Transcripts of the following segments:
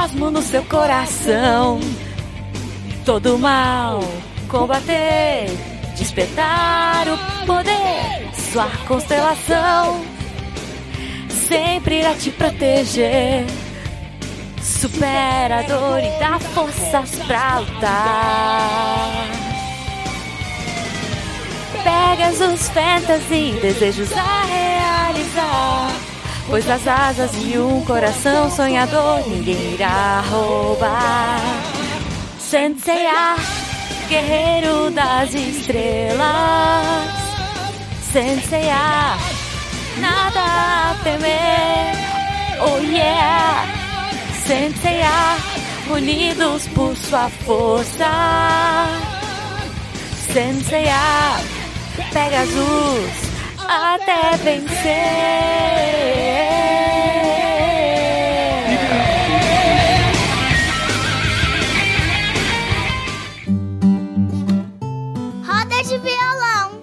o cosmo no seu coração. Todo mal combater, despertar o poder, sua constelação sempre irá te proteger. Supera a dor e dá forças pra lutar. Pegasus Fantasy, desejos a realizar. Pois as asas de um coração sonhador ninguém irá roubar. Senseiya, guerreiro das estrelas. Senseiya, nada a temer. Oh yeah, Senseiya, unidos por sua força. Senseiya, Pegasus até vencer. Roda de violão.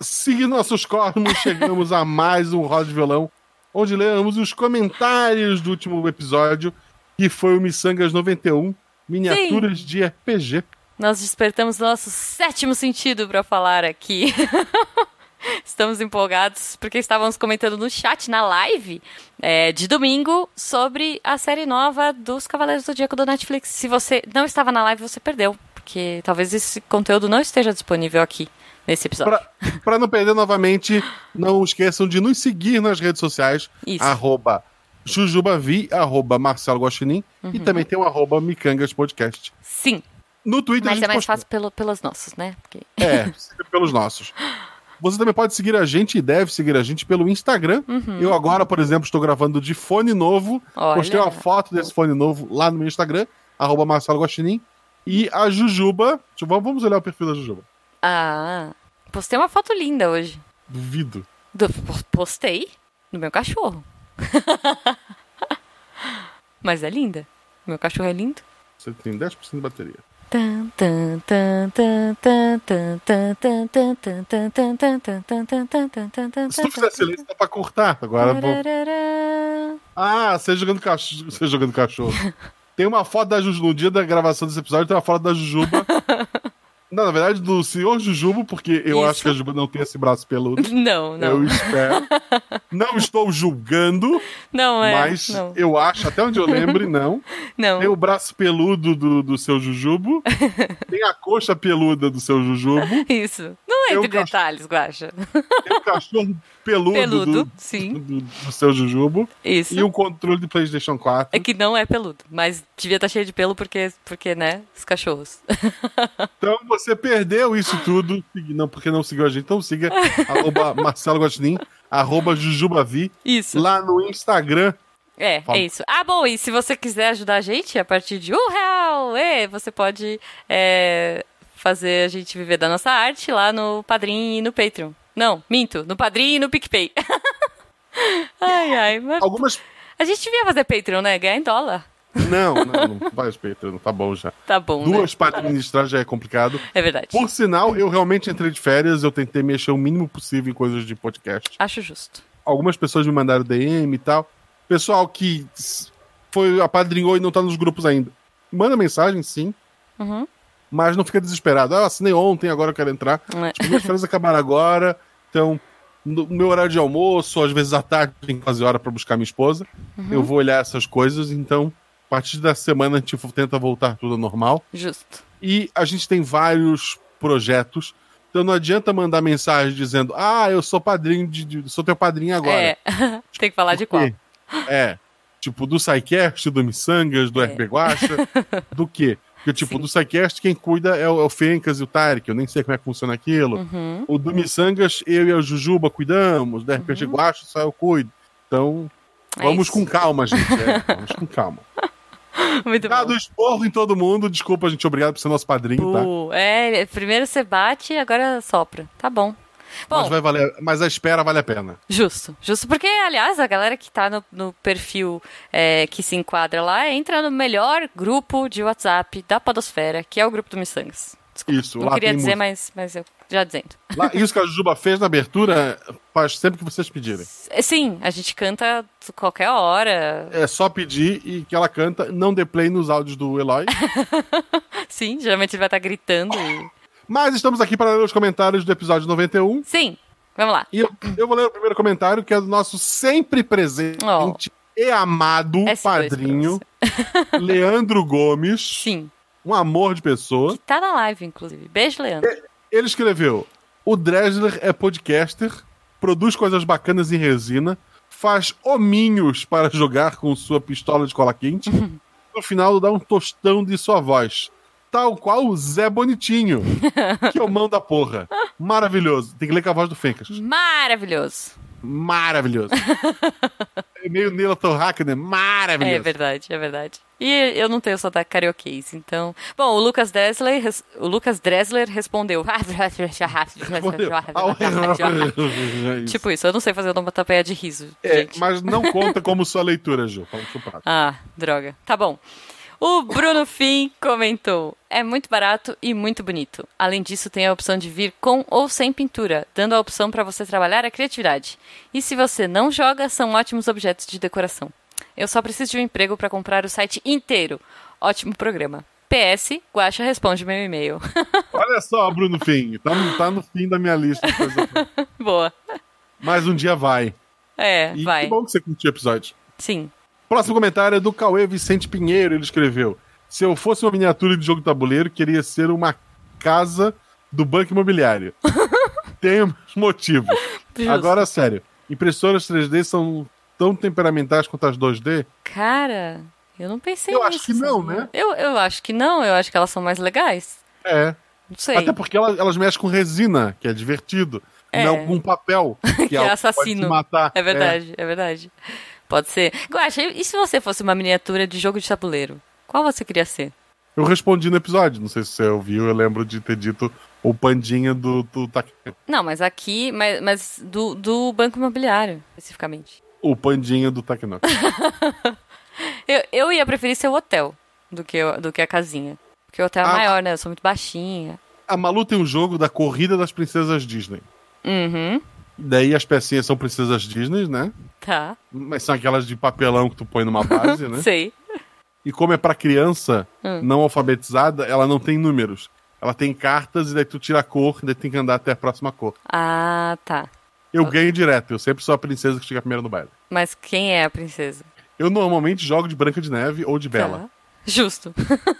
Seguindo nossos cosmos, chegamos a mais um Roda de Violão, onde lemos os comentários do último episódio, que foi o Missangas 91, miniaturas de RPG. Nós despertamos nosso sétimo sentido para falar aqui. Estamos empolgados porque estávamos comentando no chat, na live é, de domingo, sobre a série nova dos Cavaleiros do Zodíaco do Netflix. Se você não estava na live, você perdeu, porque talvez esse conteúdo não esteja disponível aqui nesse episódio. Para não perder novamente, não esqueçam de nos seguir nas redes sociais. Isso. Arroba Jujubavi, arroba Marcelo Guaxinim e Uhum. também tem o arroba Micangas Podcast. Sim, No Twitter a mas é mais fácil pelo, pelos nossos, né? Porque... É, pelos nossos. Você também pode seguir a gente e deve seguir a gente pelo Instagram. Uhum. Eu agora, por exemplo, estou gravando de fone novo. Olha. Postei uma foto desse fone novo lá no meu Instagram, arroba Marcelo Guaxinim. E a Jujuba. Vamos olhar o perfil da Jujuba. Ah, postei uma foto linda hoje. Duvido. Do- postei no meu cachorro. Mas é linda. Meu cachorro é lindo. Você tem 10% de bateria. Se tu fizer silêncio, dá pra cortar. Agora vou... Ah, você jogando cachorro. Você jogando cachorro. Tem uma foto da Jujuba. No dia da gravação desse episódio, tem uma foto da Jujuba não, na verdade, do senhor Jujubo, porque eu Isso. acho que a Jujuba não tem esse braço peludo. Não, não. Eu espero. Não estou julgando, Não é. mas não. eu acho, até onde eu lembre, não. Não. Tem o braço peludo do, do seu Jujubo. tem a coxa peluda do seu Jujubo. Isso. Não Eu entre cacho- detalhes, Guaxa. Tem o cachorro peludo, Peludo, do, sim. do, do seu Jujubo. Isso. E o controle de PlayStation 4. É que não é peludo, mas devia estar cheio de pelo porque, porque né, os cachorros. Então você perdeu isso tudo. Não, porque não seguiu a gente. Então siga arroba Marcelo Guaxinim, arroba Jujubavi. Isso. Lá no Instagram. É, Fala. é isso. Ah, bom, e se você quiser ajudar a gente a partir de um real, é, você pode é, fazer a gente viver da nossa arte lá no Padrim e no Patreon. Não, minto, no Padrim e no PicPay. ai, ai, mas Algumas. a gente devia fazer Patreon, né? Ganhar em dólar. Não, não, não faz Patreon, tá bom já. Tá bom, né? Duas para administrar já é complicado. É verdade. Por sinal, eu realmente entrei de férias, eu tentei mexer o mínimo possível em coisas de podcast. Acho justo. Algumas pessoas me mandaram DM e tal. Pessoal que foi apadrinhou e não tá nos grupos ainda. Manda mensagem, sim, Uhum. Mas não fica desesperado. Ah, assinei ontem, agora eu quero entrar. É. Tipo, minhas férias acabaram agora, então no meu horário de almoço, às vezes à tarde, tem que fazer hora pra buscar minha esposa. Uhum. Eu vou olhar essas coisas, então a partir da semana a gente tenta voltar tudo ao normal. Justo. E a gente tem vários projetos. Então não adianta mandar mensagem dizendo: Ah, eu sou padrinho de. de- sou teu padrinho agora. É, tem que falar de qual. É. Tipo, do SciCast, do Missangas, do É. RP Guacha. do quê? Porque, tipo, do SciCast, quem cuida é o, é o Fencas e o Tarek. Eu nem sei como é que funciona aquilo. Uhum. O do Missangas, eu e a Jujuba cuidamos. Do RPG Guacha, só eu cuido. Então, É vamos isso. com calma, gente. é, vamos com calma. Muito Dado bom. esporro em todo mundo, desculpa, gente. Obrigado por ser nosso padrinho, tá? É, primeiro você bate, agora sopra. Tá bom. Bom, Mas, vai valer, mas a espera vale a pena. Justo, justo porque, aliás, a galera que tá no, no perfil é, que se enquadra lá entra no melhor grupo de WhatsApp da Podosfera, que é o grupo do Missangas. Desculpa, Isso, não lá queria dizer, música. mas, mas eu já dizendo. Lá, isso que a Jujuba fez na abertura faz sempre que vocês pedirem. Sim, a gente canta qualquer hora. É só pedir e que ela canta. Não dê play nos áudios do Eloy. Sim, geralmente ele vai estar gritando. e- Mas estamos aqui para ler os comentários do episódio 91. Sim, vamos lá. E eu, eu vou ler o primeiro comentário, que é do nosso sempre presente Oh. e amado S2 padrinho, Leandro Gomes. Sim. Um amor de pessoa. Tá na live, inclusive. Beijo, Leandro. Ele escreveu: O Dresler é podcaster, produz coisas bacanas em resina, faz hominhos para jogar com sua pistola de cola quente. no final, dá um tostão de sua voz. Tal qual o Zé Bonitinho, que é o mão da porra. Maravilhoso. Tem que ler com a voz do Fencas. Maravilhoso. Maravilhoso. é meio Nila Torraca, né? Maravilhoso. É verdade, é verdade. E eu não tenho sotaque carioquês, então... Bom, o Lucas Dressler, res- o Lucas Dressler respondeu... tipo isso, eu não sei fazer onomatopeia de riso, É, mas não conta como sua leitura, Ju. Ah, droga. Tá bom. O Bruno Fim comentou: é muito barato e muito bonito. Além disso, tem a opção de vir com ou sem pintura, dando a opção para você trabalhar a criatividade. E se você não joga, são ótimos objetos de decoração. Eu só preciso de um emprego para comprar o site inteiro. Ótimo programa. PS, Guaxa responde meu e-mail. Olha só, Bruno Fim. Tá, no- tá no fim da minha lista. Boa. Mas um dia vai. É, E vai. que bom que você curtiu o episódio. Sim. Próximo comentário é do Cauê Vicente Pinheiro. Ele escreveu: Se eu fosse uma miniatura de jogo tabuleiro, queria ser uma casa do banco imobiliário. Temos motivo. Justo. Agora, sério. Impressoras 3D são tão temperamentais quanto as 2D? Cara, eu não pensei Eu acho nisso, que não, né? Eu, eu acho que não, eu acho que elas são mais legais. É. Não sei. Até porque elas, elas mexem com resina, que é divertido. É. Não com papel, que, que é, é assassino. Pode matar. É verdade, é. verdade. Pode ser. Guaxa, e se você fosse uma miniatura de jogo de tabuleiro? Qual você queria ser? Eu respondi no episódio, não sei se você ouviu, eu lembro de ter dito o pandinha do, do Não, mas aqui, mas, mas do, do banco imobiliário, especificamente. o pandinha do Takenoki. Eu, eu ia preferir ser o hotel do que, do que a casinha. Porque o hotel é Ah, maior, né? Eu sou muito baixinha. A Malu tem um jogo da corrida das princesas Disney. Uhum, Daí as pecinhas são princesas Disney, né? tá. Mas são aquelas de papelão que tu põe numa base, né? Sei. E como é pra criança Hum. não alfabetizada, ela não tem números. Ela tem cartas e daí tu tira a cor, e daí tem que andar até a próxima cor. Ah, tá. Eu ganho direto, eu sempre sou a princesa que chega primeiro no baile. Mas quem é a princesa? Eu normalmente jogo de Branca de Neve ou de Bela. Tá. Justo.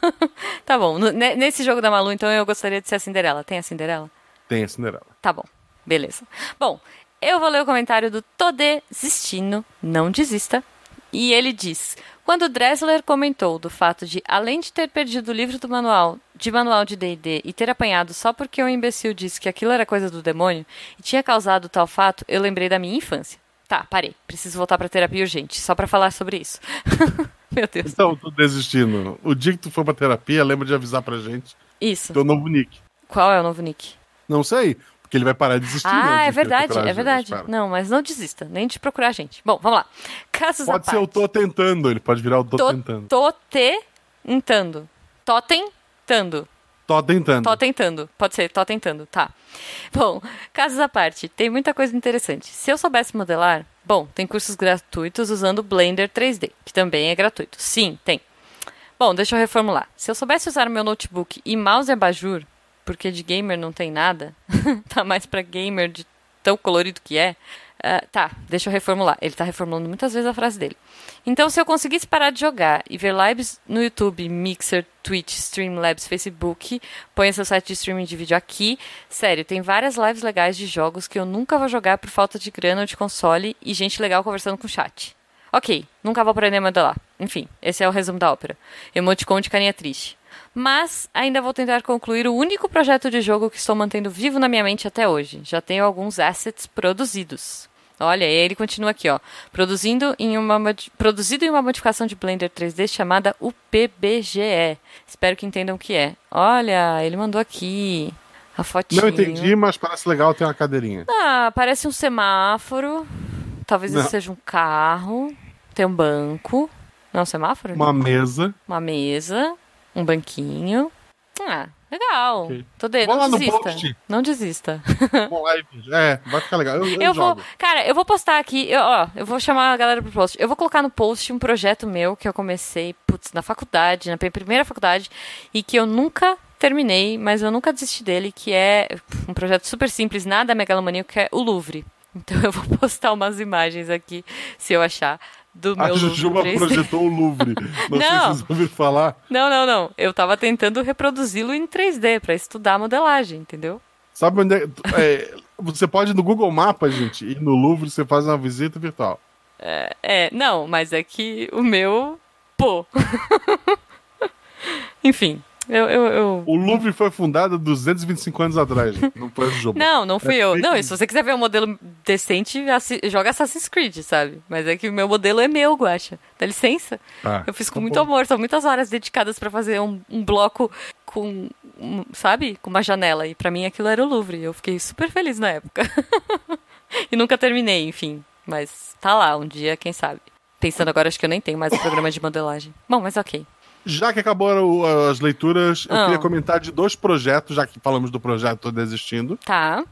tá bom. Ne- nesse jogo da Malu, então, eu gostaria de ser a Cinderela. Tem a Cinderela? Tem a Cinderela. Tá bom, beleza. Bom, eu vou ler o comentário do Todesistino, não desista. E ele diz: Quando Dressler comentou do fato de, além de ter perdido o livro do manual, de manual de DD e ter apanhado só porque um imbecil disse que aquilo era coisa do demônio e tinha causado tal fato, eu lembrei da minha infância. Tá, parei. Preciso voltar pra terapia urgente, só pra falar sobre isso. Meu Deus. Então, tô desistindo. O dia que tu for pra terapia, lembra de avisar pra gente Isso. teu novo nick. Qual é o novo nick? Não sei, porque ele vai parar de existir. né, Ah, de é verdade, é verdade. gente. Não, mas não desista, nem de procurar a gente. Bom, vamos lá. Casos à Pode ser parte. eu tô tentando, ele pode virar o tô, Tô, tentando. tô tentando. Tô tentando. Tô tentando. Tô tentando. Pode ser, tô tentando. Tá. Bom, casos à parte, tem muita coisa interessante. Se eu soubesse modelar, bom, tem cursos gratuitos usando Blender 3D, que também é gratuito. Sim, tem. Bom, deixa eu reformular. Se eu soubesse usar meu notebook e mouse e abajur, porque de gamer não tem nada, tá mais pra gamer de tão colorido que é. ah, tá, deixa eu reformular. Ele tá reformulando muitas vezes a frase dele. Então, se eu conseguisse parar de jogar e ver lives no YouTube, Mixer, Twitch, Streamlabs, Facebook, põe seu site de streaming de vídeo aqui. Sério, tem várias lives legais de jogos que eu nunca vou jogar por falta de grana ou de console e gente legal conversando com chat. Ok, nunca vou aprender a modelar. Enfim, esse é o resumo da ópera. Emoticon de carinha triste. Mas ainda vou tentar concluir o único projeto de jogo que estou mantendo vivo na minha mente até hoje. Já tenho alguns assets produzidos. Olha, e ele continua aqui, ó. Produzindo em uma, produzido em uma modificação de Blender 3D chamada UPBGE. Espero que entendam o que é. Olha, ele mandou aqui a fotinha. Não entendi, mas parece legal ter uma cadeirinha. Ah, parece um semáforo. Talvez Não. seja um carro. Tem um banco. Não é um semáforo? Uma mesa. Uma mesa. Um banquinho. Ah, legal. Ok. Tô de... Vou Não desista. post. Não desista. É, vai ficar legal. Eu, eu Eu vou, cara, eu vou postar aqui, eu, ó, eu vou chamar a galera pro post. Eu vou colocar no post um projeto meu que eu comecei, putz, na faculdade, na primeira faculdade, e que eu nunca terminei, mas eu nunca desisti dele, que é um projeto super simples, nada megalomaníaco, que é o Louvre. Então eu vou postar umas imagens aqui, se eu achar, do A meu Jujuba Louvre. 3D. projetou o Louvre. Não, sei se Não. vocês ouviram falar. Não, não, não. Eu tava tentando reproduzi-lo em 3D pra estudar a modelagem, entendeu? Sabe onde é, é, Você pode ir no Google Maps, gente, e no Louvre você faz uma visita virtual. É, não, mas é que o meu, pô. Enfim, eu, eu, eu- O Louvre foi fundado 225 anos atrás. Não foi o Jujuba. Não, não fui É eu. fake Não, e se você quiser ver um modelo decente, assi- joga Assassin's Creed, sabe? Mas é que o meu modelo é meu, Guaxa. Dá licença. Tá. Eu fiz com Tá muito bom. amor, são muitas horas dedicadas pra fazer um, um bloco com, um, sabe? Com uma janela. E pra mim aquilo era o Louvre. Eu fiquei super feliz na época. e nunca terminei, enfim. Mas tá lá, um dia, quem sabe. Pensando agora, acho que eu nem tenho mais o programa de modelagem. Bom, mas ok. Já que acabaram as leituras, eu Ah. queria comentar de dois projetos, já que falamos do projeto Desistindo. Tá.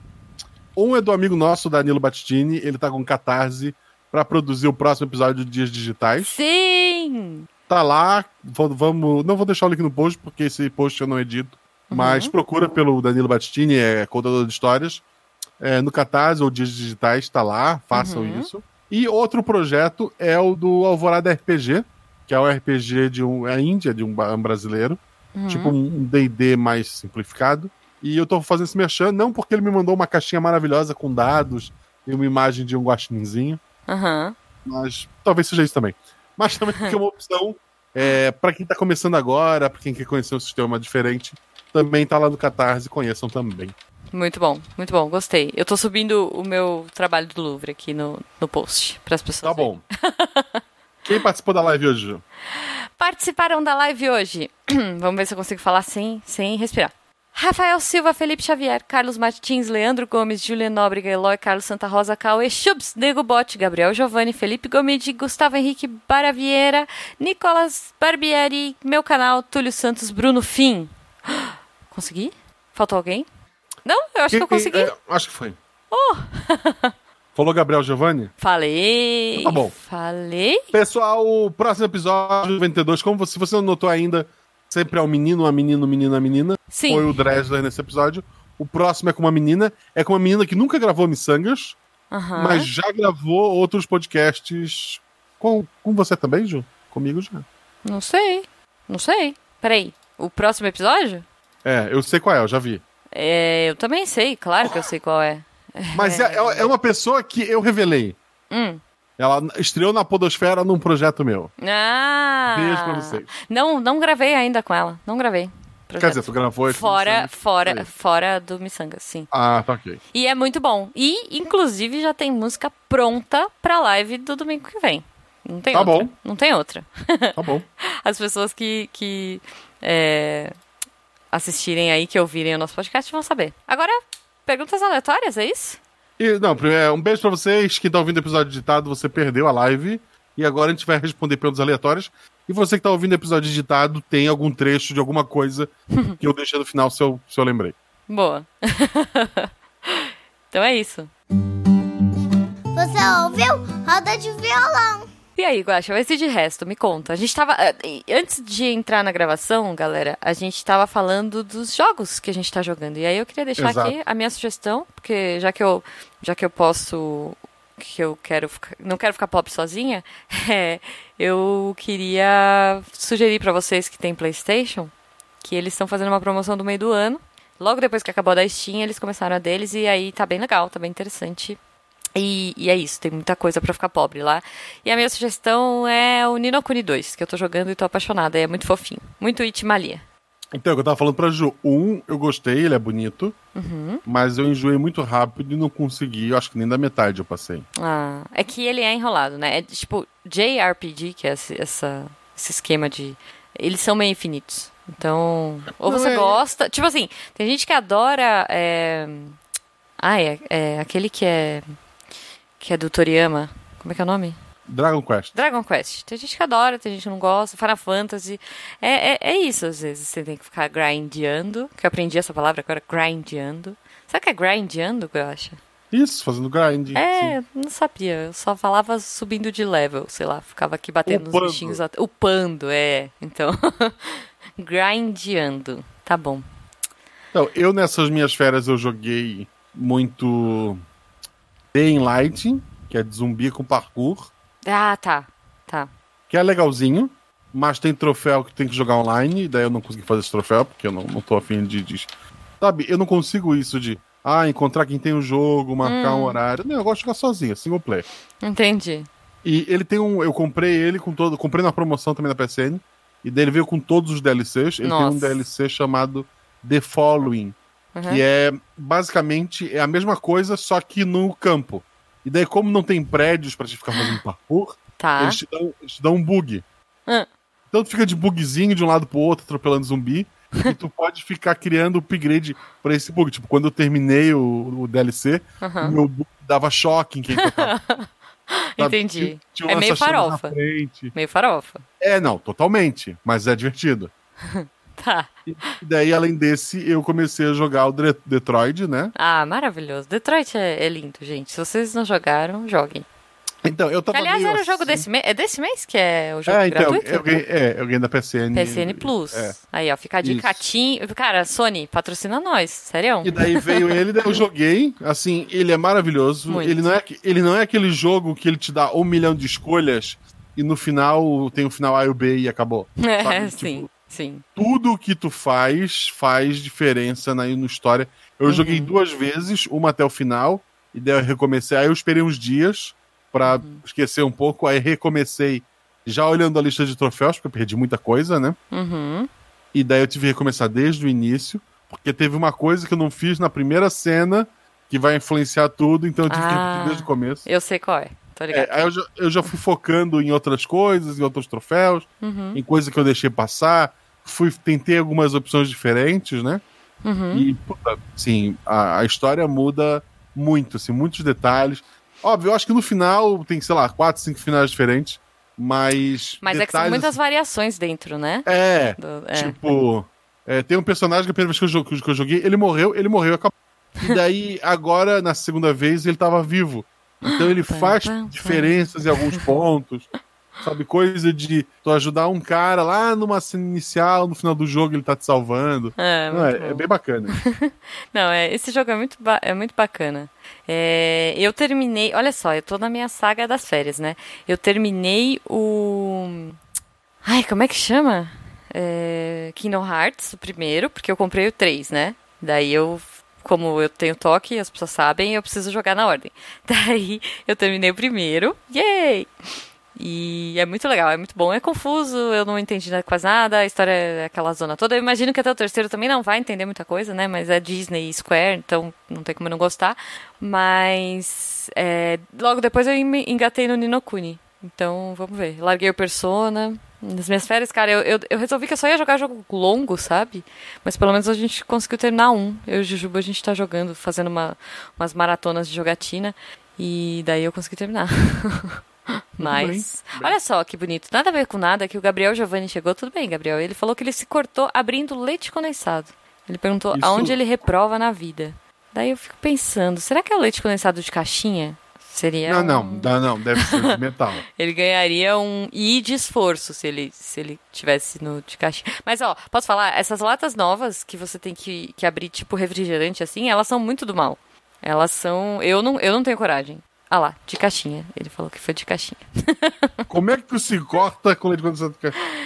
Um é do amigo nosso, Danilo Battistini, ele tá com catarse pra produzir o próximo episódio de Dias Digitais. Sim! Tá lá, vamos. Não vou deixar o link no post, porque esse post eu não edito. Mas procura pelo Danilo Battistini, é contador de histórias. É, no Catarse ou Dias Digitais, tá lá, façam Uhum. isso. E outro projeto é o do Alvorada RPG, que é o RPG de um. É a Índia, de um brasileiro. Tipo um DD mais simplificado. E eu tô fazendo esse merchan, não porque ele me mandou uma caixinha maravilhosa com dados e uma imagem de um guaxininzinho, Aham. mas talvez seja isso também. Mas também porque é uma opção é, para quem tá começando agora, pra quem quer conhecer um sistema diferente, também tá lá no Catarse, conheçam também. Muito bom, muito bom, gostei. Eu tô subindo o meu trabalho do Louvre aqui no, no post, para as pessoas. Tá bom. Quem participou da live hoje? Ju? Participaram da live hoje. Vamos ver se eu consigo falar sem, sem respirar. Rafael Silva, Felipe Xavier, Carlos Martins, Leandro Gomes, Julian Nóbrega, Eloy, Carlos Santa Rosa, Cauê Chubs, Nego Bote, Gabriel Giovanni, Felipe Gomide, Gustavo Henrique Baravieira, Nicolas Barbieri, meu canal, Túlio Santos, Bruno Fim. Consegui? Faltou alguém? Não, eu acho que eu Quem- consegui. é, acho que foi. Falou Gabriel Giovanni? Falei. Tá bom. Falei. Pessoal, o próximo episódio 92, como você, se você não notou ainda, sempre é um menino, uma menina, um menino, uma menina. Sim. Foi o Dresler nesse episódio. O próximo é com uma menina. É com uma menina que nunca gravou Missangas, Aham. mas já gravou outros podcasts com, com você também, Ju? Comigo já. Não sei. Não sei. Peraí. O próximo episódio? É, eu sei qual é, eu já vi. É, eu também sei, claro que eu sei qual é. Mas é, é- é uma pessoa que eu revelei. Hum. Ela estreou na Podosfera num projeto meu. Ah! Beijo pra vocês. Não, não gravei ainda com ela. Não gravei. Quer dizer, tu gravou esse Fora, fora, Aí. fora do Missanga, sim. Ah, tá ok. E é muito bom. E, inclusive, já tem música pronta pra live do domingo que vem. Não tem Tá outra. bom. Não tem outra. Tá bom. As pessoas que, que é, assistirem aí, que ouvirem o nosso podcast, vão saber. Agora, perguntas aleatórias, é isso? E, não, primeiro, um beijo pra vocês. Quem tá ouvindo o episódio editado, você perdeu a live. E agora a gente vai responder perguntas aleatórias. E você que tá ouvindo o episódio editado, tem algum trecho de alguma coisa que eu deixei no final se eu, se eu lembrei. Boa. então é isso. Você ouviu? Roda de violão. E aí, Guaxa, vai ser de resto, me conta. A gente tava. eh, Antes de entrar na gravação, galera, a gente tava falando dos jogos que a gente tá jogando. E aí eu queria deixar Exato. aqui a minha sugestão, porque já que eu, já que eu posso. Que eu quero ficar, não quero ficar pobre sozinha, é, eu queria sugerir pra vocês que tem PlayStation que eles estão fazendo uma promoção do meio do ano. Logo depois que acabou a da Steam, eles começaram a deles e aí tá bem legal, tá bem interessante. E, e é isso, tem muita coisa pra ficar pobre lá. E a minha sugestão é o Nino Kuni 2, que eu tô jogando e tô apaixonada. É muito fofinho. Muito Itimalia. Então, o que eu tava falando pra Ju. Um, eu gostei, ele é bonito. Mas eu enjoei muito rápido e não consegui. Eu acho que nem da metade eu passei. Ah, é que ele é enrolado, né? É tipo JRPG, que é esse, essa, esse esquema de. Eles são meio infinitos. Então, ou Não, você é- gosta. Tipo assim, tem gente que adora. É... Ah, é, é aquele que é. Que é do Toriyama. Como é que é o nome? Dragon Quest. Dragon Quest. Tem gente que adora, tem gente que não gosta. Final Fantasy. É, é, é isso, às vezes. Você tem que ficar grindando. Que eu aprendi essa palavra agora, grindando. Sabe o que é grindando, Guacha? Isso, fazendo grind. É, sim. não sabia. Eu só falava subindo de level, sei lá. Ficava aqui batendo Upando. nos bichinhos. at- Upando, é. Então. grindando. Tá bom. Então, eu nessas minhas férias eu joguei muito In Light, que é de zumbi com parkour, Ah, tá. Tá. que é legalzinho, mas tem troféu que tem que jogar online, e daí eu não consegui fazer esse troféu, porque eu não, não tô afim de, de- Sabe, eu não consigo isso de. Ah, encontrar quem tem o jogo, marcar um horário. Não, eu gosto de jogar sozinho, single player. Entendi. E ele tem um. Eu comprei ele com todo. Comprei na promoção também da PSN. E daí ele veio com todos os DLCs. Ele tem um Nossa. DLC chamado The Following. Uhum. Que é basicamente é a mesma coisa, só que no campo. E daí, como não tem prédios pra te ficar fazendo parkour, Tá. eles, te dão, eles te dão um bug. Ah. Então tu fica de bugzinho de um lado pro outro, atropelando zumbi. e tu pode ficar criando upgrade pra esse bug. Tipo, quando eu terminei o, o DLC, Aham. o meu bug dava choque em quem tocava. Entendi. Tinha- tinha É meio farofa. Meio farofa. É, não, totalmente. Mas é divertido. Tá. E daí, além desse, eu comecei a jogar o Dre- Detroit, né? Ah, maravilhoso. Detroit é, é lindo, gente. Se vocês não jogaram, joguem. Então, eu Que, tava aliás, era o jogo assim- desse mês. É desse mês que é o jogo É, então, gratuito? eu ganhei, é, eu ganhei da PSN. PSN Plus. É. Aí, ó, fica de catinho. Cara, Sony, patrocina nós, sério? E daí veio ele, daí eu joguei. Assim, ele é maravilhoso. Muito. Ele não é, ele não é aquele jogo que ele te dá um milhão de escolhas e no final tem o final A e o B e acabou. É, sabe? sim, Tipo, sim. tudo que tu faz faz diferença na, na história. Eu Uhum. joguei duas vezes, uma até o final, e daí eu recomecei. Aí eu esperei uns dias pra Uhum. esquecer um pouco, aí recomecei já olhando a lista de troféus, porque eu perdi muita coisa, né? Uhum. E daí eu tive que recomeçar desde o início, porque teve uma coisa que eu não fiz na primeira cena que vai influenciar tudo, então eu tive que Ah. repetir desde o começo. Eu sei qual é. Tô ligado. É, aí eu já, eu já fui focando em outras coisas, em outros troféus, Uhum. em coisas que eu deixei passar. Fui, tentei algumas opções diferentes, né? Uhum. E, puta, sim, a, a história muda muito, assim, muitos detalhes. Óbvio, eu acho que no final tem, sei lá, quatro, cinco finais diferentes, mas. Mas é que são detalhes, muitas variações dentro, né? assim, É, Do- é. tipo. é, tem um personagem que a primeira vez que eu, que eu joguei, ele morreu, ele morreu e acabou. E daí, agora, na segunda vez, ele tava vivo. Então ele faz diferenças em alguns pontos. Sabe, coisa de tu ajudar um cara lá numa cena inicial, no final do jogo ele tá te salvando. É, Não, é, é bem bacana. Não, é, esse jogo é muito, é muito bacana. É, eu terminei. Olha só, eu tô na minha saga das férias, né? Eu terminei o. Ai, como é que chama? É, Kingdom Hearts, o primeiro, porque eu comprei o 3, né? Daí eu. Como eu tenho toque, as pessoas sabem, eu preciso jogar na ordem. Daí eu terminei o primeiro. Yay! E é muito legal, é muito bom. É confuso, eu não entendi quase nada, a história é aquela zona toda. Eu imagino que até o terceiro também não vai entender muita coisa, né? Mas é Disney Square, então não tem como não gostar. Mas é, logo depois eu engatei no Ninokuni. Então vamos ver. Larguei o Persona. Nas minhas férias, cara, eu, eu, eu resolvi que eu só ia jogar jogo longo, sabe? Mas pelo menos a gente conseguiu terminar um. Eu e o Jujuba a gente tá jogando, fazendo uma, umas maratonas de jogatina. E daí eu consegui terminar. Mas, olha só que bonito. Nada a ver com nada que o Gabriel Giovanni chegou. Tudo bem, Gabriel. Ele falou que ele se cortou abrindo leite condensado. Ele perguntou Isso- aonde ele reprova na vida. Daí eu fico pensando, será que é o leite condensado de caixinha? Seria Não, um- não, não, não, deve ser metal. Ele ganharia um I de esforço se ele, se ele tivesse no de caixinha. Mas, ó, posso falar? Essas latas novas que você tem que, que abrir, tipo refrigerante, assim, elas são muito do mal. Elas são... Eu não, eu não tenho coragem. Ah lá, de caixinha. Ele falou que foi de caixinha. Como é que se corta com leite condensado?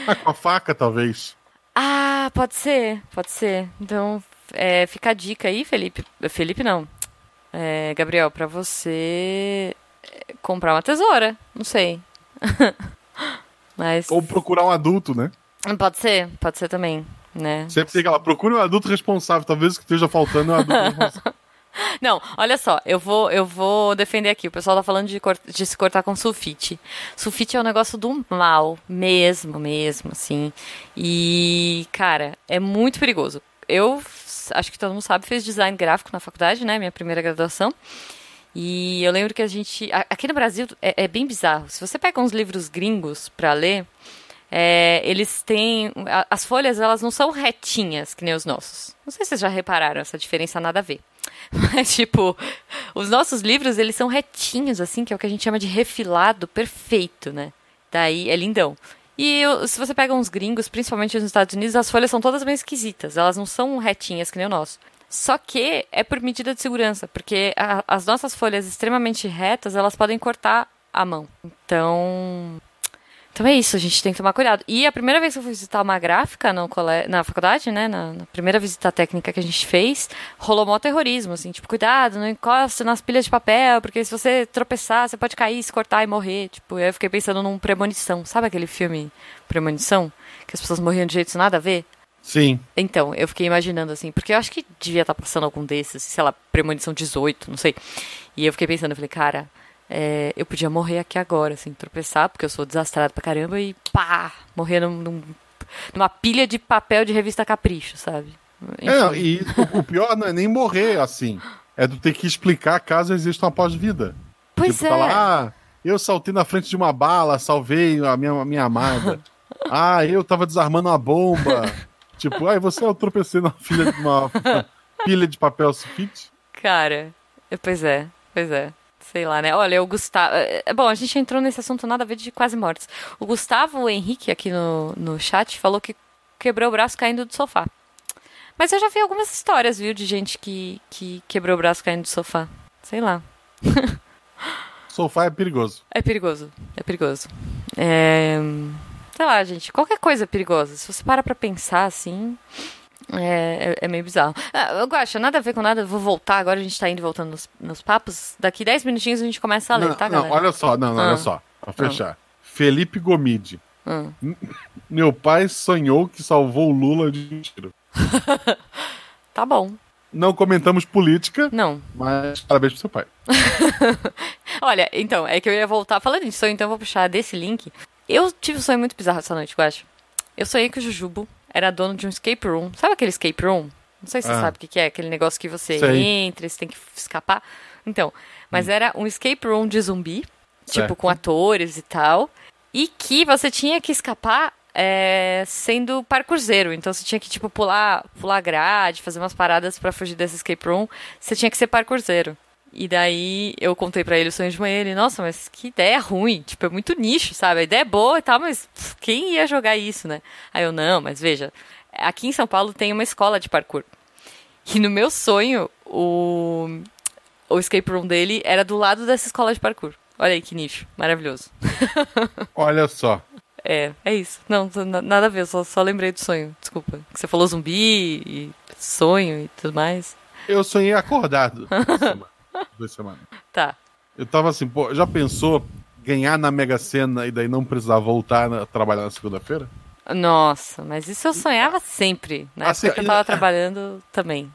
Ah, com a faca, talvez. Ah, pode ser, pode ser. Então, é, fica a dica aí, Felipe. Felipe não. É, Gabriel, pra você é, comprar uma tesoura. Não sei. Mas Ou procurar um adulto, né? pode ser, pode ser também, né? Sempre tem aquela, procure um adulto responsável. Talvez o que esteja faltando é um adulto responsável. Não, olha só, eu vou, eu vou defender aqui. O pessoal tá falando de, de se cortar com sulfite. Sulfite é um negócio do mal, mesmo, mesmo, assim. E, cara, é muito perigoso. Eu, acho que todo mundo sabe, fiz design gráfico na faculdade, né? Minha primeira graduação. E eu lembro que a gente. Aqui no Brasil é, é bem bizarro. Se você pega uns livros gringos para ler, é, eles têm. As folhas, elas não são retinhas, que nem os nossos. Não sei se vocês já repararam essa diferença, nada a ver. Mas, tipo, os nossos livros, eles são retinhos, assim, que é o que a gente chama de refilado perfeito, né? Daí é lindão. E se você pega uns gringos, principalmente nos Estados Unidos, as folhas são todas bem esquisitas. Elas não são retinhas que nem o nosso. Só que é por medida de segurança, porque a, as nossas folhas extremamente retas, elas podem cortar a mão. Então, então é isso, a gente tem que tomar cuidado. E a primeira vez que eu fui visitar uma gráfica no cole... na faculdade, né, na, na, primeira visita técnica que a gente fez, rolou mó terrorismo, assim, tipo, cuidado, não encosta nas pilhas de papel, porque se você tropeçar, você pode cair, se cortar e morrer. Tipo, eu fiquei pensando num Premonição. Sabe aquele filme Premonição? Que as pessoas morriam de jeitos nada a ver? Sim. Então, eu fiquei imaginando assim, porque eu acho que devia estar passando algum desses, sei lá, Premonição 18, não sei. E eu fiquei pensando, eu falei, cara, é, eu podia morrer aqui agora, assim, tropeçar, porque eu sou desastrado pra caramba e pá, morrer num, num, numa pilha de papel de revista Capricho, sabe? É, e o, pior não é nem morrer assim, é do ter que explicar caso exista uma pós-vida. Pois tipo, é. Tá lá, ah, eu saltei na frente de uma bala, salvei a minha, a minha amada. ah, eu tava desarmando uma bomba. tipo, aí ah, você eu tropecei na filha de uma, uma pilha de papel sulfite. Cara, pois é, pois é. Sei lá, né? Olha, o Gustavo. É, bom, a gente entrou nesse assunto nada a ver de quase mortes. O Gustavo Henrique, aqui no, no chat, falou que quebrou o braço caindo do sofá. Mas eu já vi algumas histórias, viu, de gente que, que quebrou o braço caindo do sofá. Sei lá. sofá é perigoso. É perigoso. É perigoso. É... Sei lá, gente. Qualquer coisa é perigosa. Se você para pra pensar assim. É, é, é, meio bizarro. Ah, eu gosto, nada a ver com nada. Vou voltar agora, a gente tá indo e voltando nos, nos papos. Daqui 10 minutinhos a gente começa a ler, não, tá, não, galera? olha só, não, não ah. olha só. Pra fechar. Ah. Felipe Gomide. Ah. Meu pai sonhou que salvou o Lula de um tiro. tá bom. Não comentamos política. Não. Mas parabéns pro seu pai. olha, então, é que eu ia voltar falando de sonho, então eu vou puxar desse link. Eu tive um sonho muito bizarro essa noite, eu acho. Eu sonhei que o Jujubo era dono de um escape room. Sabe aquele escape room? Não sei se você ah. sabe o que é, aquele negócio que você sei. entra, você tem que escapar. Então, mas hum. era um escape room de zumbi, certo. tipo com atores e tal, e que você tinha que escapar é, sendo parkourzeiro. Então você tinha que tipo pular, pular grade, fazer umas paradas para fugir desse escape room. Você tinha que ser parkourzeiro. E daí eu contei para ele o sonho de manhã, ele, nossa, mas que ideia ruim, tipo, é muito nicho, sabe? A ideia é boa e tal, mas pff, quem ia jogar isso, né? Aí eu, não, mas veja, aqui em São Paulo tem uma escola de parkour. E no meu sonho, o, o escape room dele era do lado dessa escola de parkour. Olha aí que nicho, maravilhoso. Olha só. É, é isso. Não, nada a ver, só, só lembrei do sonho, desculpa. Você falou zumbi e sonho e tudo mais. Eu sonhei acordado. duas semanas. Tá. Eu tava assim, pô, já pensou ganhar na Mega Sena e daí não precisar voltar a trabalhar na segunda-feira? Nossa, mas isso eu sonhava sempre. Na assim, época que eu tava trabalhando também.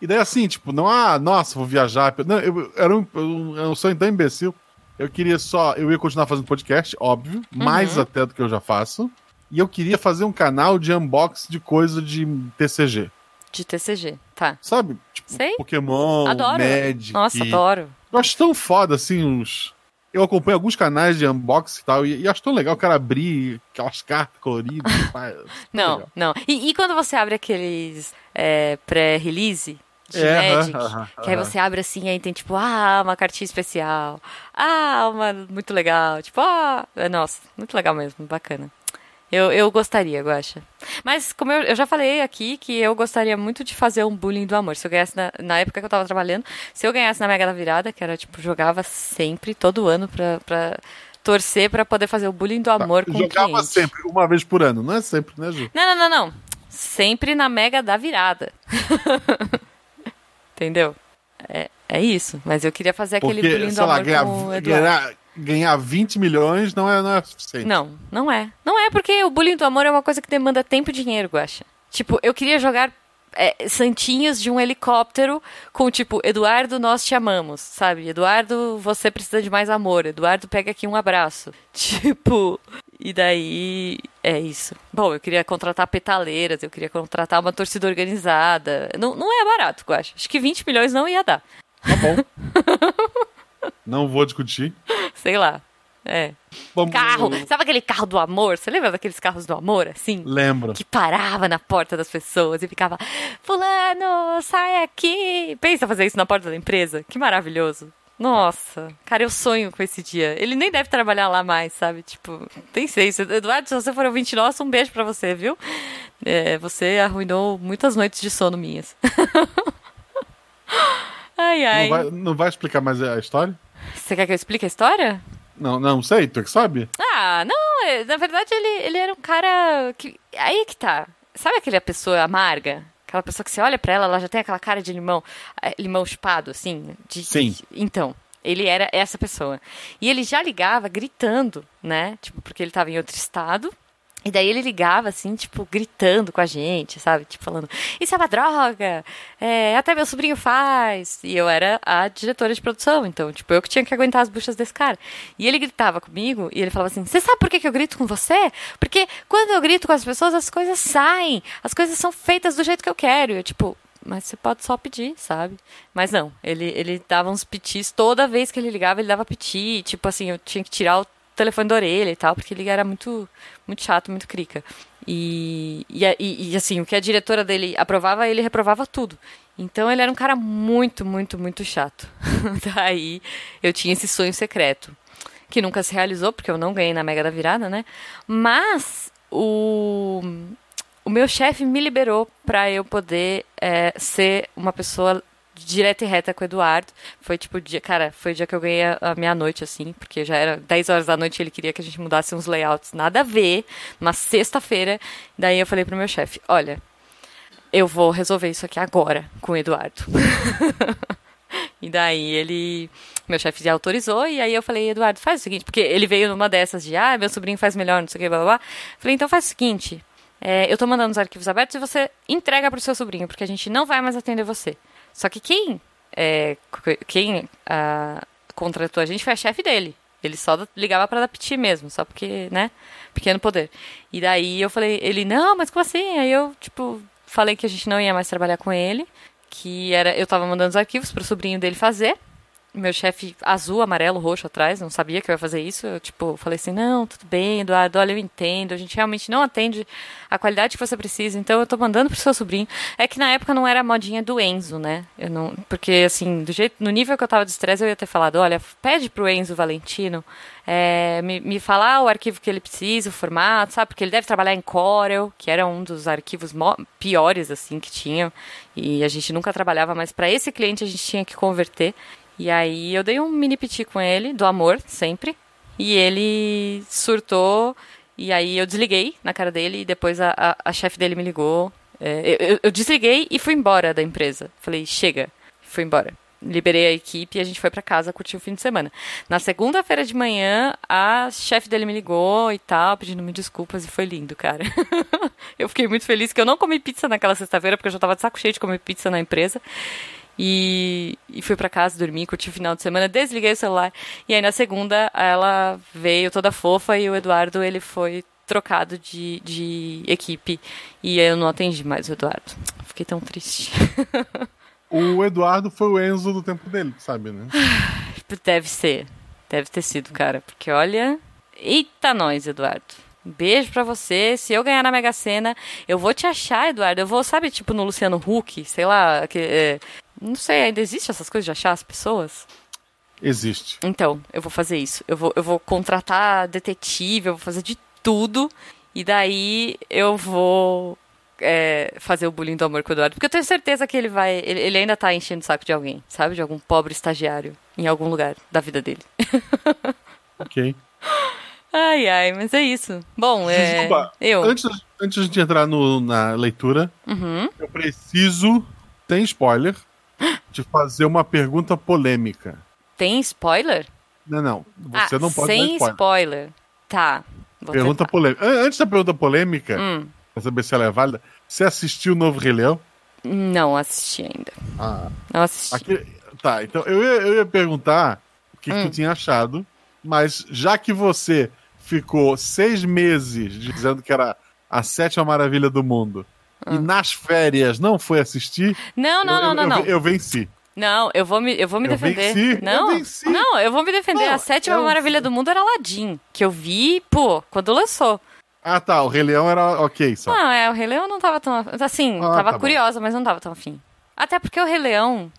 E daí assim, tipo, não, ah, nossa, vou viajar. Não, eu, era um, um, um sonho tão imbecil. Eu queria só. Eu ia continuar fazendo podcast, óbvio, uhum. mais até do que eu já faço. E eu queria fazer um canal de unboxing de coisa de TCG. De TCG, tá. Sabe? Tipo, Sei. Pokémon, adoro. Magic. Nossa, adoro. Eu acho tão foda, assim, uns... Eu acompanho alguns canais de unboxing e tal, e, e acho tão legal o cara abrir aquelas cartas coloridas. pá, não, legal. não. E, e, quando você abre aqueles é, pré-release de é, Magic, uh -huh, uh -huh. que aí você abre assim, aí tem tipo, ah, uma cartinha especial. Ah, uma muito legal. Tipo, ah, é, nossa, muito legal mesmo, bacana. Eu, eu gostaria, Guaxa. Mas, como eu, eu, já falei aqui, que eu gostaria muito de fazer um bullying do amor. Se eu ganhasse na, na época que eu tava trabalhando, se eu ganhasse na Mega da Virada, que era tipo, jogava sempre, todo ano, pra, pra torcer pra poder fazer o bullying do tá, amor tá, com o cliente. sempre, uma vez por ano, não é sempre, né, Ju? Não, não, não, não. Sempre na Mega da Virada. Entendeu? É, é isso. Mas eu queria fazer aquele Porque, bullying do amor ganhar, com o Eduardo. Ganhar ganhar 20 milhões não é, não é suficiente. Não, não é. Não é porque o bullying do amor é uma coisa que demanda tempo e dinheiro, Guaxa. Tipo, eu queria jogar é, santinhos de um helicóptero com tipo, Eduardo, nós te amamos, sabe? Eduardo, você precisa de mais amor. Eduardo, pega aqui um abraço. Tipo, e daí é isso. Bom, eu queria contratar petaleiras, eu queria contratar uma torcida organizada. Não, não é barato, acho. Acho que 20 milhões não ia dar. Tá bom. não vou discutir. Sei lá. É. Vamos- Carro. Sabe aquele carro do amor? Você lembra daqueles carros do amor, assim? Lembro. Que parava na porta das pessoas e ficava, Fulano, sai aqui. Pensa fazer isso na porta da empresa? Que maravilhoso. Nossa, cara, eu sonho com esse dia. Ele nem deve trabalhar lá mais, sabe? Tipo, pensei isso. Eduardo, se você for ouvinte nosso, um beijo pra você, viu? É, você arruinou muitas noites de sono minhas. ai, ai. Não vai, não vai explicar mais a história? Você quer que eu explique a história? Não, não sei, tu é que sabe? Ah, não, é- na verdade ele, ele era um cara que. Aí que tá. Sabe aquela pessoa amarga? Aquela pessoa que você olha pra ela, ela já tem aquela cara de limão, eh, limão chupado, assim? De, Sim. Então, ele era essa pessoa. E ele já ligava gritando, né? Tipo, porque ele tava em outro estado. E daí ele ligava, assim, tipo, gritando com a gente, sabe? Tipo, falando, isso é uma droga, é, até meu sobrinho faz. E eu era a diretora de produção, então, tipo, eu que tinha que aguentar as buchas desse cara. E ele gritava comigo, e ele falava assim, você sabe por que, que eu grito com você? Porque quando eu grito com as pessoas, as coisas saem, as coisas são feitas do jeito que eu quero. E eu, tipo, mas você pode só pedir, sabe? Mas não, ele, ele dava uns pitis, toda vez que ele ligava, ele dava piti, tipo assim, eu tinha que tirar o telefone da orelha e tal, porque ele era muito, muito chato, muito crica. E, e, e, assim, o que a diretora dele aprovava, ele reprovava tudo. Então ele era um cara muito, muito, muito chato. Daí eu tinha esse sonho secreto, que nunca se realizou, porque eu não ganhei na Mega da Virada, né? Mas o, o meu chefe me liberou para eu poder é, ser uma pessoa direta e reta com o Eduardo. Foi tipo dia, cara, foi o dia que eu ganhei a, a meia-noite, assim, porque já era 10 horas da noite e ele queria que a gente mudasse uns layouts, nada a ver, uma sexta-feira. Daí eu falei pro meu chefe: olha, eu vou resolver isso aqui agora com o Eduardo. e daí ele. Meu chefe autorizou, e aí eu falei, Eduardo, faz o seguinte, porque ele veio numa dessas de, ah, meu sobrinho faz melhor, não sei o que, blá blá blá. Falei, então faz o seguinte, é, eu tô mandando os arquivos abertos e você entrega pro seu sobrinho, porque a gente não vai mais atender você. Só que quem, é, quem ah, contratou a gente foi a chefe dele. Ele só ligava para dar piti mesmo, só porque, né, pequeno poder. E daí eu falei, ele, não, mas como assim? Aí eu, tipo, falei que a gente não ia mais trabalhar com ele, que era, eu tava mandando os arquivos pro sobrinho dele fazer. Meu chefe azul, amarelo, roxo atrás, não sabia que eu ia fazer isso. Eu, tipo, falei assim: não, tudo bem, Eduardo, olha, eu entendo. A gente realmente não atende a qualidade que você precisa, então eu tô mandando pro seu sobrinho. É que na época não era a modinha do Enzo, né? Eu não, porque, assim, do jeito, no nível que eu tava de estresse, eu ia ter falado: olha, pede pro Enzo Valentino é, me, me falar o arquivo que ele precisa, o formato, sabe? Porque ele deve trabalhar em Corel, que era um dos arquivos piores, assim, que tinha. E a gente nunca trabalhava, mas para esse cliente a gente tinha que converter. E aí eu dei um mini piti com ele, do amor, sempre. E ele surtou. E aí eu desliguei na cara dele e depois a, a, a chefe dele me ligou. É, eu, eu, desliguei e fui embora da empresa. Falei, chega. Fui embora. Liberei a equipe e a gente foi para casa curtir o fim de semana. Na segunda-feira de manhã, a chefe dele me ligou e tal, pedindo me desculpas e foi lindo, cara. eu fiquei muito feliz que eu não comi pizza naquela sexta-feira porque eu já tava de saco cheio de comer pizza na empresa. E, e fui para casa dormir, curti o final de semana, desliguei o celular. E aí na segunda ela veio toda fofa e o Eduardo ele foi trocado de, de equipe e eu não atendi mais o Eduardo. Fiquei tão triste. o Eduardo foi o Enzo do tempo dele, sabe, né? Deve ser. Deve ter sido, cara. Porque olha. Eita, nós, Eduardo. Um beijo pra você. Se eu ganhar na Mega Sena, eu vou te achar, Eduardo. Eu vou, sabe, tipo no Luciano Huck, sei lá, que, é, não sei, ainda existe essas coisas de achar as pessoas? Existe. Então, eu vou fazer isso. Eu vou, eu vou contratar detetive, eu vou fazer de tudo. E daí eu vou é, fazer o bullying do amor com o Eduardo. Porque eu tenho certeza que ele vai. Ele, ele, ainda tá enchendo o saco de alguém, sabe? De algum pobre estagiário em algum lugar da vida dele. ok. Ai, ai, mas é isso. Bom, é. Desculpa, eu. Antes, antes de entrar no, na leitura, uhum. eu preciso. Tem spoiler? De fazer uma pergunta polêmica. Tem spoiler? Não, não. Você ah, não pode sem spoiler. spoiler. Tá. Pergunta tentar. polêmica. Antes da pergunta polêmica, hum. pra saber se ela é válida, você assistiu o novo Rei Leão? Não assisti ainda. Ah. Não assisti. Aqui, tá, então eu ia, eu ia perguntar o que, hum. que tu tinha achado, mas já que você ficou seis meses dizendo que era a sétima maravilha do mundo e nas férias não foi assistir, Não, não, eu, não, não, eu, não. eu, eu venci. Não, eu vou me, eu vou me Eu defender. venci, não, eu venci. não, eu vou me defender. Não, a sétima eu- maravilha do mundo era Aladdin, que eu vi, pô, quando lançou. Ah, tá. O Rei Leão era ok só. Não, é, o Rei Leão não tava tão. Assim, Ah, tava tá bom. curiosa, mas não tava tão afim. Até porque o Rei Leão.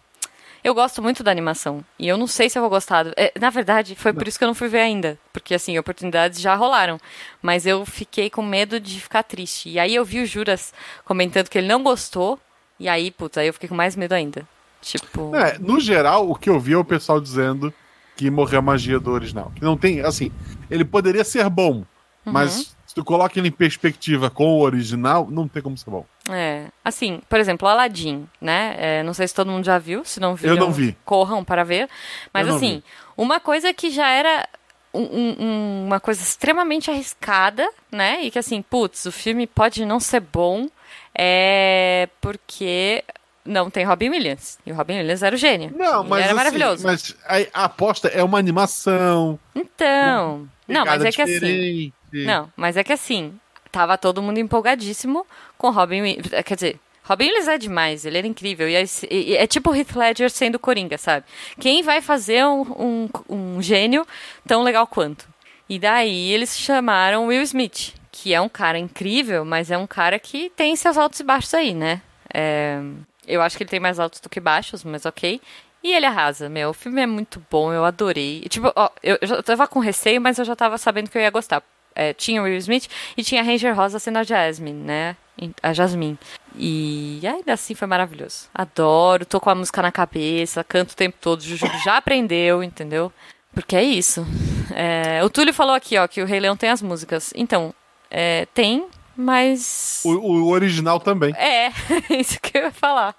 Eu gosto muito da animação. E eu não sei se eu vou gostar. do- é, na verdade, foi por isso que eu não fui ver ainda. Porque, assim, oportunidades já rolaram. Mas eu fiquei com medo de ficar triste. E aí eu vi o Juras comentando que ele não gostou. E aí, puta, aí eu fiquei com mais medo ainda. Tipo. É, no geral, o que eu vi é o pessoal dizendo que morreu a magia do original. Que não tem, assim, ele poderia ser bom, Uhum. mas se tu coloca ele em perspectiva com o original, não tem como ser bom. É, assim, por exemplo, Aladdin, né? É, não sei se todo mundo já viu, se não viram, Eu não vi. corram para ver. Mas assim, vi. uma coisa que já era um- um- um- uma coisa extremamente arriscada, né? E que assim, putz, o filme pode não ser bom, é porque não tem Robin Williams. E o Robin Williams era o gênio. Não, Ele mas era assim, maravilhoso. Mas a, aposta é uma animação. Então, não, mas é que assim, diferente. Não, mas é que assim, tava todo mundo empolgadíssimo com Robin Williams. Quer dizer, Robin Williams é demais, ele era incrível. E é, e é tipo Heath Ledger sendo Coringa, sabe? Quem vai fazer um, um, um gênio tão legal quanto? E daí eles chamaram Will Smith, que é um cara incrível, mas é um cara que tem seus altos e baixos aí, né? É, eu acho que ele tem mais altos do que baixos, mas ok. E ele arrasa, meu. O filme é muito bom, eu adorei. E, tipo, ó, eu, eu tava com receio, mas eu já tava sabendo que eu ia gostar. É, tinha o Will Smith e tinha a Ranger Rosa sendo a Jasmine, né? A Jasmine. E ainda assim foi maravilhoso. Adoro, tô com a música na cabeça, canto o tempo todo. Juju já aprendeu, entendeu? Porque é isso. É, o Túlio falou aqui, ó, que o Rei Leão tem as músicas. Então, é, tem, mas. O, o original também. É, isso que eu ia falar.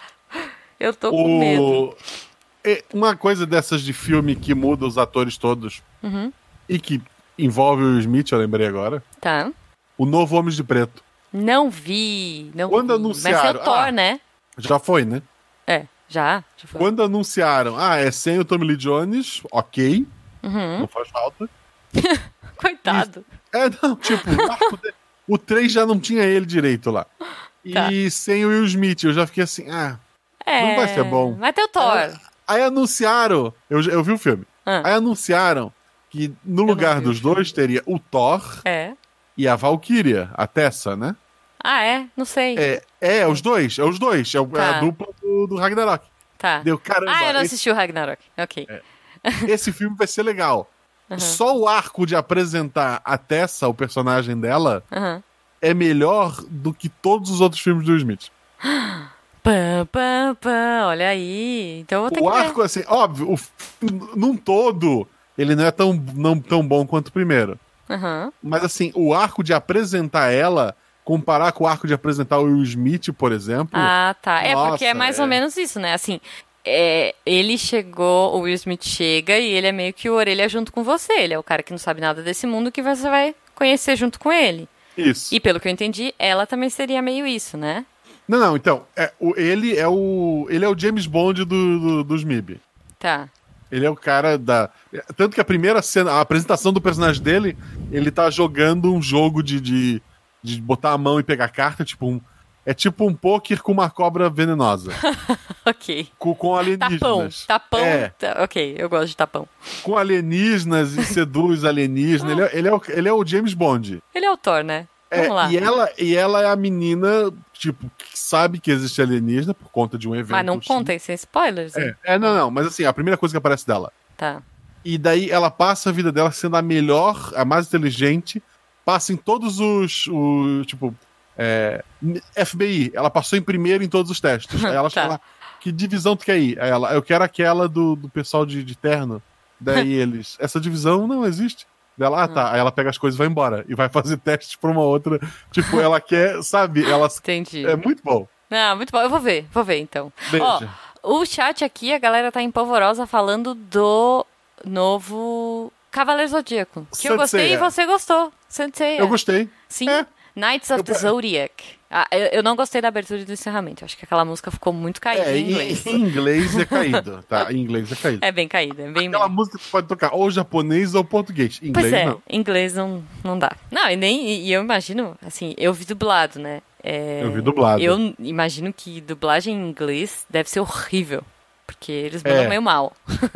Eu tô com medo. O... é, Uma coisa dessas de filme que muda os atores todos Uhum. e que envolve o Smith, eu lembrei agora. Tá. O novo Homens de Preto. Não vi. Não Quando vi. Mas é anunciaram- o Thor, ah. né? Já foi, né? É, já. já foi. Quando anunciaram, ah, é sem o Tommy Lee Jones, ok. Uhum. Não faz falta. Coitado. É, não, tipo, o arco de- o 3 já não tinha ele direito lá. E Tá. sem o Will Smith, eu já fiquei assim, ah. É, Não vai ser bom. Vai ter o Thor. Aí, aí anunciaram, eu, eu vi o filme. Ah. Aí anunciaram que no não lugar dos dois teria o Thor É. e a Valkyria, a Tessa, né? Ah, é? Não sei. É, é, os dois, é os dois, é, o- é Tá. a dupla do, do Ragnarok. Tá. Deu caramba. Ah, eu não esse, assisti o Ragnarok. Ok. esse filme vai ser legal. Só o arco de apresentar a Tessa, o personagem dela, Aham. é melhor do que todos os outros filmes do Smith. Pam, pam, pam. Olha aí. Então eu vou ter O arco, assim, óbvio, o, num todo, ele não é tão, não, tão bom quanto o primeiro. Aham. Mas assim, o arco de apresentar ela, comparar com o arco de apresentar o Will Smith, por exemplo. Ah, tá. É porque é Nossa, mais é. ou menos isso, né? Assim, é, ele chegou, o Will Smith chega e ele é meio que o orelha junto com você. Ele é o cara que não sabe nada desse mundo que você vai conhecer junto com ele. Isso. E pelo que eu entendi, ela também seria meio isso, né? Não, não, então, é, o, ele é o. Ele é o James Bond do, do, dos MIB. Tá. Ele é o cara da. Tanto que a primeira cena, a apresentação do personagem dele, ele tá jogando um jogo de, de, de botar a mão e pegar carta, tipo um. É tipo um poker com uma cobra venenosa. Ok. com, com alienígenas. Tapão. Tapão. É, Tá, ok, eu gosto de tapão. com alienígenas e seduz alienígenas. Ele, é, ele, é o, ele é o James Bond. Ele é o Thor, né? É, Vamos lá. E ela, e ela é a menina, tipo, que sabe que existe alienígena por conta de um evento. Mas não contem sem spoilers. hein? É, é, não, não, mas assim, a primeira coisa que aparece dela. Tá. E daí ela passa a vida dela sendo a melhor, a mais inteligente, passa em todos os. os tipo, é, FBI. Ela passou em primeiro em todos os testes. Aí ela Tá. fala: que divisão tu quer ir? Aí ela, eu quero aquela do, do pessoal de, de terno. Daí eles, essa divisão não existe. Dela, ah, tá. Aí ela pega as coisas e vai embora. E vai fazer testes pra uma outra. Tipo, ela quer, sabe? Ela Entendi. é muito bom. Não, muito bom. Eu vou ver, vou ver então. Ó, o chat aqui, a galera tá empolvorosa falando do novo Cavaleiro Zodíaco. Que eu gostei e você gostou. Sensei. Eu gostei. Sim. É. Knights of the Zodiac. Ah, eu, eu não gostei da abertura e do encerramento. Eu acho que aquela música ficou muito caída É, em inglês. em inglês é caído, tá? Em inglês é caído. É bem caída, é bem Aquela música que pode tocar ou japonês ou português. Em Pois inglês é, não. inglês não, não dá. Não, e nem. E e eu imagino, assim, eu vi dublado, né? É, Eu vi dublado. Eu imagino que dublagem em inglês deve ser horrível. Porque eles mandam É. meio mal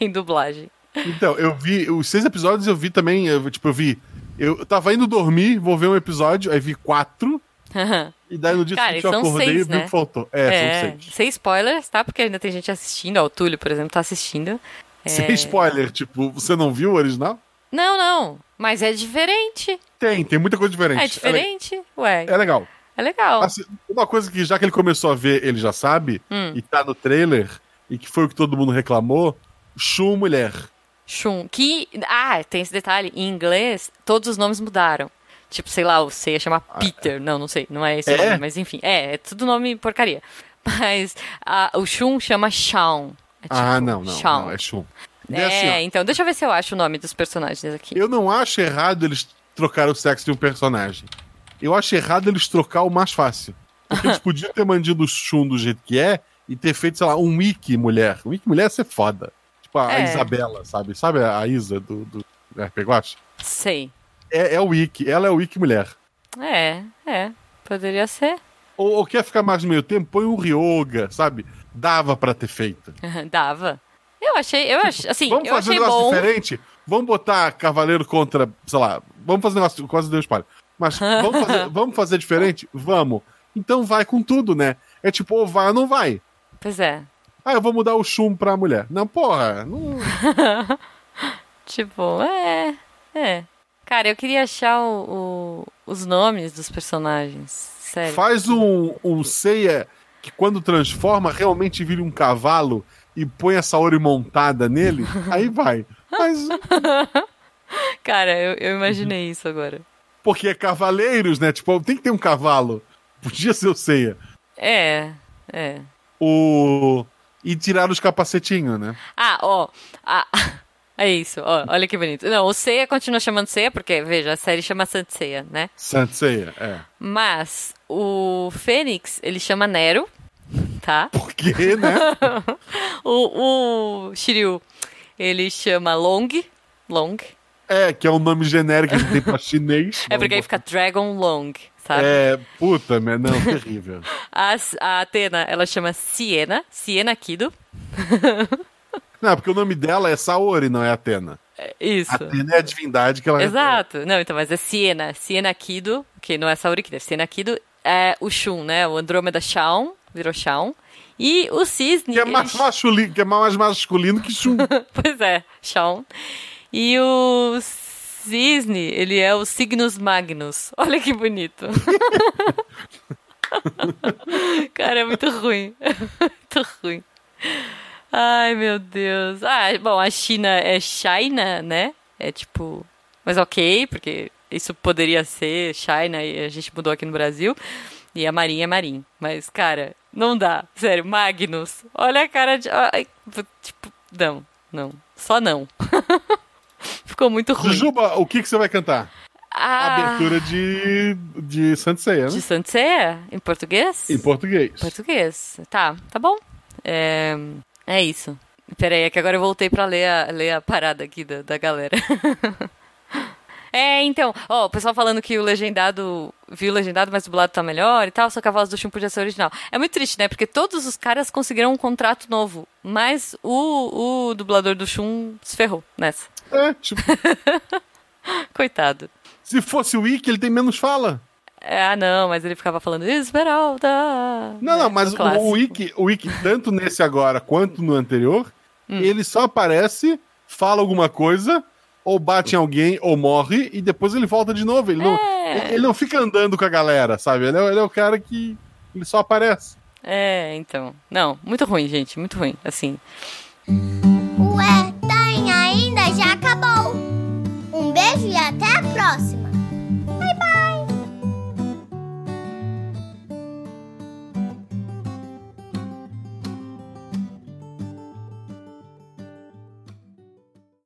em dublagem. Então, eu vi. Os seis episódios eu vi também. Eu, tipo, eu vi. Eu tava indo dormir, vou ver um episódio, aí vi quatro. E daí no dia Cara, seguinte eu acordei seis, e vi o né? que faltou. É, É, são seis. sem spoilers, tá? Porque ainda tem gente assistindo. Ó, o Túlio, por exemplo, tá assistindo. É... Sem spoiler, tipo, você não viu o original? Não, não. Mas é diferente. Tem, tem muita coisa diferente. É diferente. Ué, É, le- é legal. é legal. Assim, uma coisa que já que ele começou a ver, ele já sabe, Hum. e tá no trailer, e que foi o que todo mundo reclamou, Shun mulher. Shun. Que. Ah, tem esse detalhe. Em inglês, todos os nomes mudaram. Tipo, sei lá, o C ia chamar Peter. Não, não sei. Não é esse Ah, É? nome, mas enfim. É, é tudo nome porcaria. Mas a- o Shun chama Shawn. É ah, tipo, não, não, Shawn. não, é Shun. E É, assim, então, deixa eu ver se eu acho o nome dos personagens aqui. eu não acho errado eles trocar o sexo de um personagem. Eu acho errado eles trocar o mais fácil. Porque eles podiam ter mantido o Shun do jeito que é e ter feito, sei lá, um Wiki mulher. Um Wiki mulher ia ser foda. Tipo a, É. Isabela, sabe? Sabe a Isa do, do RP Guacha? Sei. É, é o Wiki, ela é o Wiki mulher. É, é. Poderia ser. Ou, ou quer ficar mais no meio tempo, põe um Ryoga, sabe? Dava pra ter feito. Dava. Eu achei, eu achei, assim, Vamos eu fazer um negócio bom. diferente? Vamos botar Cavaleiro contra, sei lá, vamos fazer um negócio, quase deu espalha. Mas vamos fazer, vamos fazer diferente? Vamos. Então vai com tudo, né? É tipo, ou vai ou não vai. Pois é. Ah, eu vou mudar o chum pra mulher. Não, porra. Não... Tipo, é, é. Cara, eu queria achar o, o- os nomes dos personagens. Sério. Faz um, um ceia que quando transforma realmente vira um cavalo e põe a Saori montada nele, aí vai. Mas Cara, eu, eu imaginei isso agora. porque é cavaleiros, né? Tipo, tem que ter um cavalo. Podia ser o ceia. É, é. O... E tirar os capacetinhos, né? Ah, ó. ah, é isso, ó. Olha que bonito. Não, o Seiya continua chamando Seiya, porque, veja, a série chama Saint Seiya, né? Saint Seiya, é. Mas o Fênix, ele chama Nero, tá? Por quê, né? O, o Shiryu, ele chama Long. Long. É, que é um nome genérico que tem pra chinês. É porque aí fica Dragon Long, sabe? É, puta, mas não, terrível. A, a Atena, ela chama Siena, Siena Kido. Não, porque o nome dela é Saori, não é Atena. É Isso. Atena é a divindade que ela Exato. Não, então, mas é Siena. Siena Kido, que não é Saori Kido, é Siena Kido. É o Shun, né? O Andrômeda Shawn, virou Shawn. E o Cisne... Que é ele- mais masculino, que é mais masculino que Shun. pois é, Shawn. E o Cisne, ele é o Cygnus Magnus. Olha que bonito. Cara, é muito ruim. muito ruim. Ai, meu Deus. Ah, bom, a China é China, né? É tipo. Mas ok, porque isso poderia ser China e a gente mudou aqui no Brasil. E a Marinha é Marim. Mas, cara, não dá. Sério, Magnus. Olha a cara de. Ai, tipo, não, não. Só não. Ficou muito ruim. Jujuba, o que, que você vai cantar? Ah, Abertura de, de Saint Seiya, né? De Sanseia? Em português? Em português. Português. Tá, tá bom. É, é isso. Peraí, é que agora eu voltei pra ler a, ler a parada aqui da, da galera. é, então, ó, o pessoal falando que o legendado, viu o legendado, mas o dublado tá melhor e tal, só que a voz do Shun podia ser original. É muito triste, né? Porque todos os caras conseguiram um contrato novo, mas o, o dublador do Shun se ferrou nessa. É, tipo, Coitado. se fosse o Wiki, ele tem menos fala. É, ah, não, mas ele ficava falando Esmeralda. Não, né, não, mas o o, o Wiki, o Wiki, tanto nesse agora quanto no anterior, Hum. ele só aparece, fala alguma coisa, ou bate em alguém, ou morre, e depois ele volta de novo. Ele, não, É. ele não fica andando com a galera, sabe? Ele é, ele é o cara que ele só aparece. É, então. Não, muito ruim, gente, muito ruim. Assim. Ué,